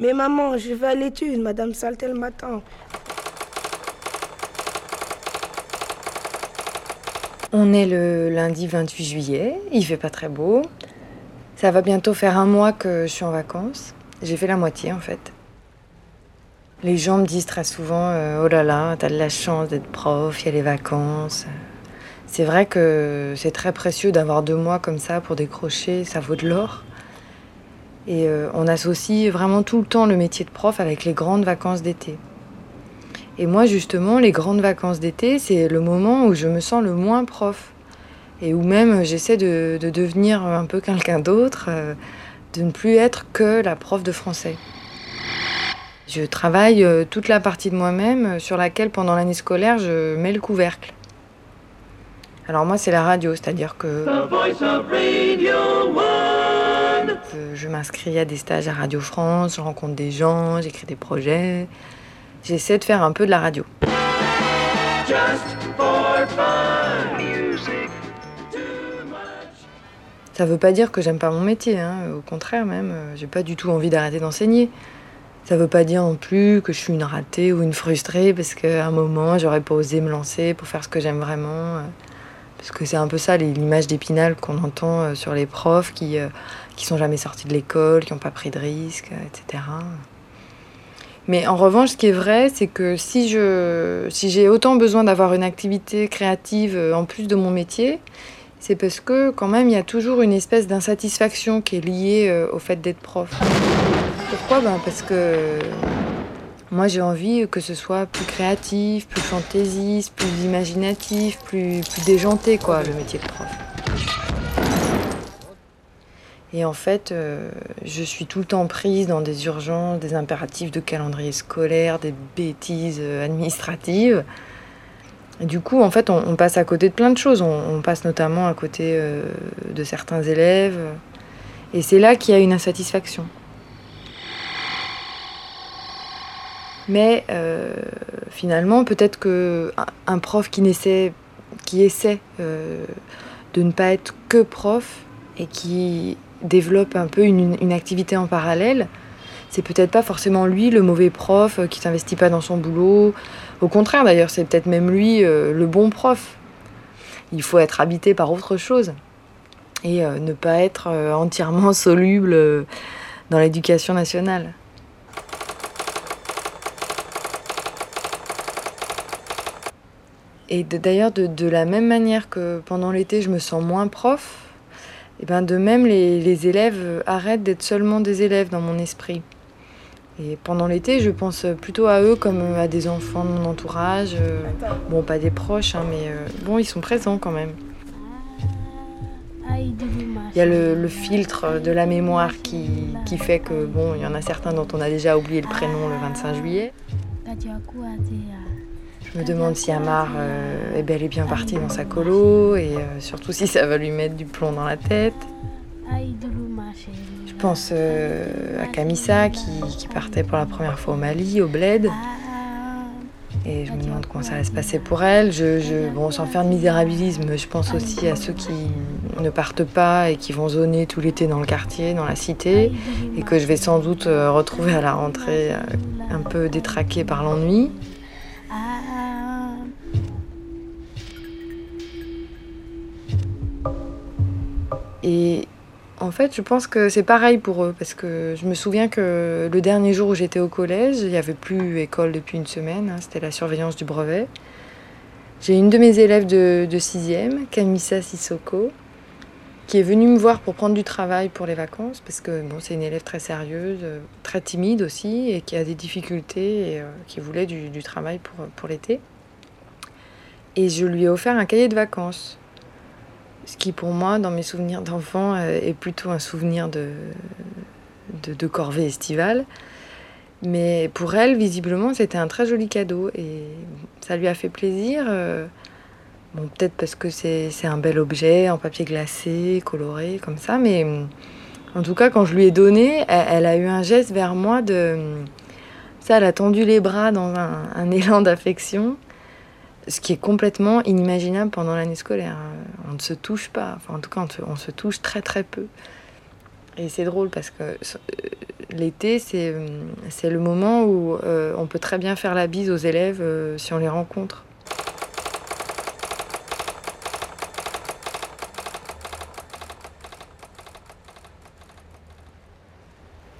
Mais maman, je vais à l'étude, Madame Saltel m'attend. On est le lundi 28 juillet, il fait pas très beau. Ça va bientôt faire un mois que je suis en vacances. J'ai fait la moitié en fait. Les gens me disent très souvent euh, Oh là là, t'as de la chance d'être prof, il y a les vacances. C'est vrai que c'est très précieux d'avoir deux mois comme ça pour décrocher, ça vaut de l'or. Et euh, on associe vraiment tout le temps le métier de prof avec les grandes vacances d'été. Et moi, justement, les grandes vacances d'été, c'est le moment où je me sens le moins prof. Et où même j'essaie de, devenir un peu quelqu'un d'autre, euh, de ne plus être que la prof de français. Je travaille euh, toute la partie de moi-même sur laquelle, pendant l'année scolaire, je mets le couvercle. Alors moi, c'est la radio, c'est-à-dire que... Je m'inscris à des stages à Radio France, je rencontre des gens, j'écris des projets. J'essaie de faire un peu de la radio. Ça veut pas dire que j'aime pas mon métier, hein. au contraire même, euh, j'ai pas du tout envie d'arrêter d'enseigner. Ça veut pas dire non plus que je suis une ratée ou une frustrée parce qu'à un moment j'aurais pas osé me lancer pour faire ce que j'aime vraiment. Euh. Parce que c'est un peu ça l'image d'épinal qu'on entend euh, sur les profs qui, qui sont jamais sortis de l'école, qui n'ont pas pris de risques, etc. Mais en revanche, ce qui est vrai, c'est que si je si j'ai autant besoin d'avoir une activité créative euh, en plus de mon métier, c'est parce que quand même il y a toujours une espèce d'insatisfaction qui est liée euh, au fait d'être prof. Pourquoi? Ben Parce que moi j'ai envie que ce soit plus créatif, plus fantaisiste, plus imaginatif, plus, déjanté quoi, le métier de prof. Et en fait, euh, je suis tout le temps prise dans des urgences, des impératifs de calendrier scolaire, des bêtises euh, administratives. Du coup, en fait, on, passe à côté de plein de choses. On, passe notamment à côté euh, de certains élèves. Et c'est là qu'il y a une insatisfaction. Mais finalement, peut-être qu'un un prof qui, essaie, essaie de ne pas être que prof et qui développe un peu une, activité en parallèle, c'est peut-être pas forcément lui le mauvais prof euh, qui s'investit pas dans son boulot. Au contraire d'ailleurs, c'est peut-être même lui euh, le bon prof. Il faut être habité par autre chose et euh, ne pas être entièrement soluble dans l'éducation nationale. Et d'ailleurs, de, la même manière que pendant l'été, je me sens moins prof, et ben de même, les, élèves arrêtent d'être seulement des élèves dans mon esprit. Et pendant l'été, je pense plutôt à eux comme à des enfants de mon entourage. Euh, bon, pas des proches, hein, mais euh, bon, ils sont présents quand même. Il y a le, filtre de la mémoire qui, qui, fait que, bon, il y en a certains dont on a déjà oublié le prénom le 25 juillet. Je me demande si Amar euh, est bel et bien parti dans sa colo et euh, surtout si ça va lui mettre du plomb dans la tête. Je pense euh, à Kamissa qui, partait pour la première fois au Mali, au Bled. Et je me demande comment ça va se passer pour elle. Je, bon, sans faire de misérabilisme, je pense aussi à ceux qui ne partent pas et qui vont zoner tout l'été dans le quartier, dans la cité, et que je vais sans doute retrouver à la rentrée un peu détraqués par l'ennui. Et en fait, je pense que c'est pareil pour eux, parce que je me souviens que le dernier jour où j'étais au collège, il n'y avait plus école depuis une semaine, hein, c'était la surveillance du brevet. J'ai une de mes élèves de, de 6e, Kamissa Sissoko, qui est venue me voir pour prendre du travail pour les vacances, parce que bon, c'est une élève très sérieuse, très timide aussi, et qui a des difficultés, et euh, qui voulait du, du travail pour, pour l'été. Et je lui ai offert un cahier de vacances. Ce qui pour moi, dans mes souvenirs d'enfant, euh, est plutôt un souvenir de, corvée estivale. Mais pour elle, visiblement, c'était un très joli cadeau et ça lui a fait plaisir. Euh, bon, peut-être parce que c'est un bel objet en papier glacé, coloré, comme ça, mais en tout cas, quand je lui ai donné, elle, a eu un geste vers moi de. Ça, elle a tendu les bras dans un élan d'affection ce qui est complètement inimaginable pendant l'année scolaire. On ne se touche pas. Enfin, en tout cas, on se, touche très très peu. Et c'est drôle parce que euh, l'été, c'est, euh, c'est le moment où euh, on peut très bien faire la bise aux élèves si on les rencontre.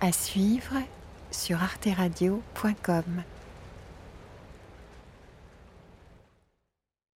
À suivre sur arteradio.com.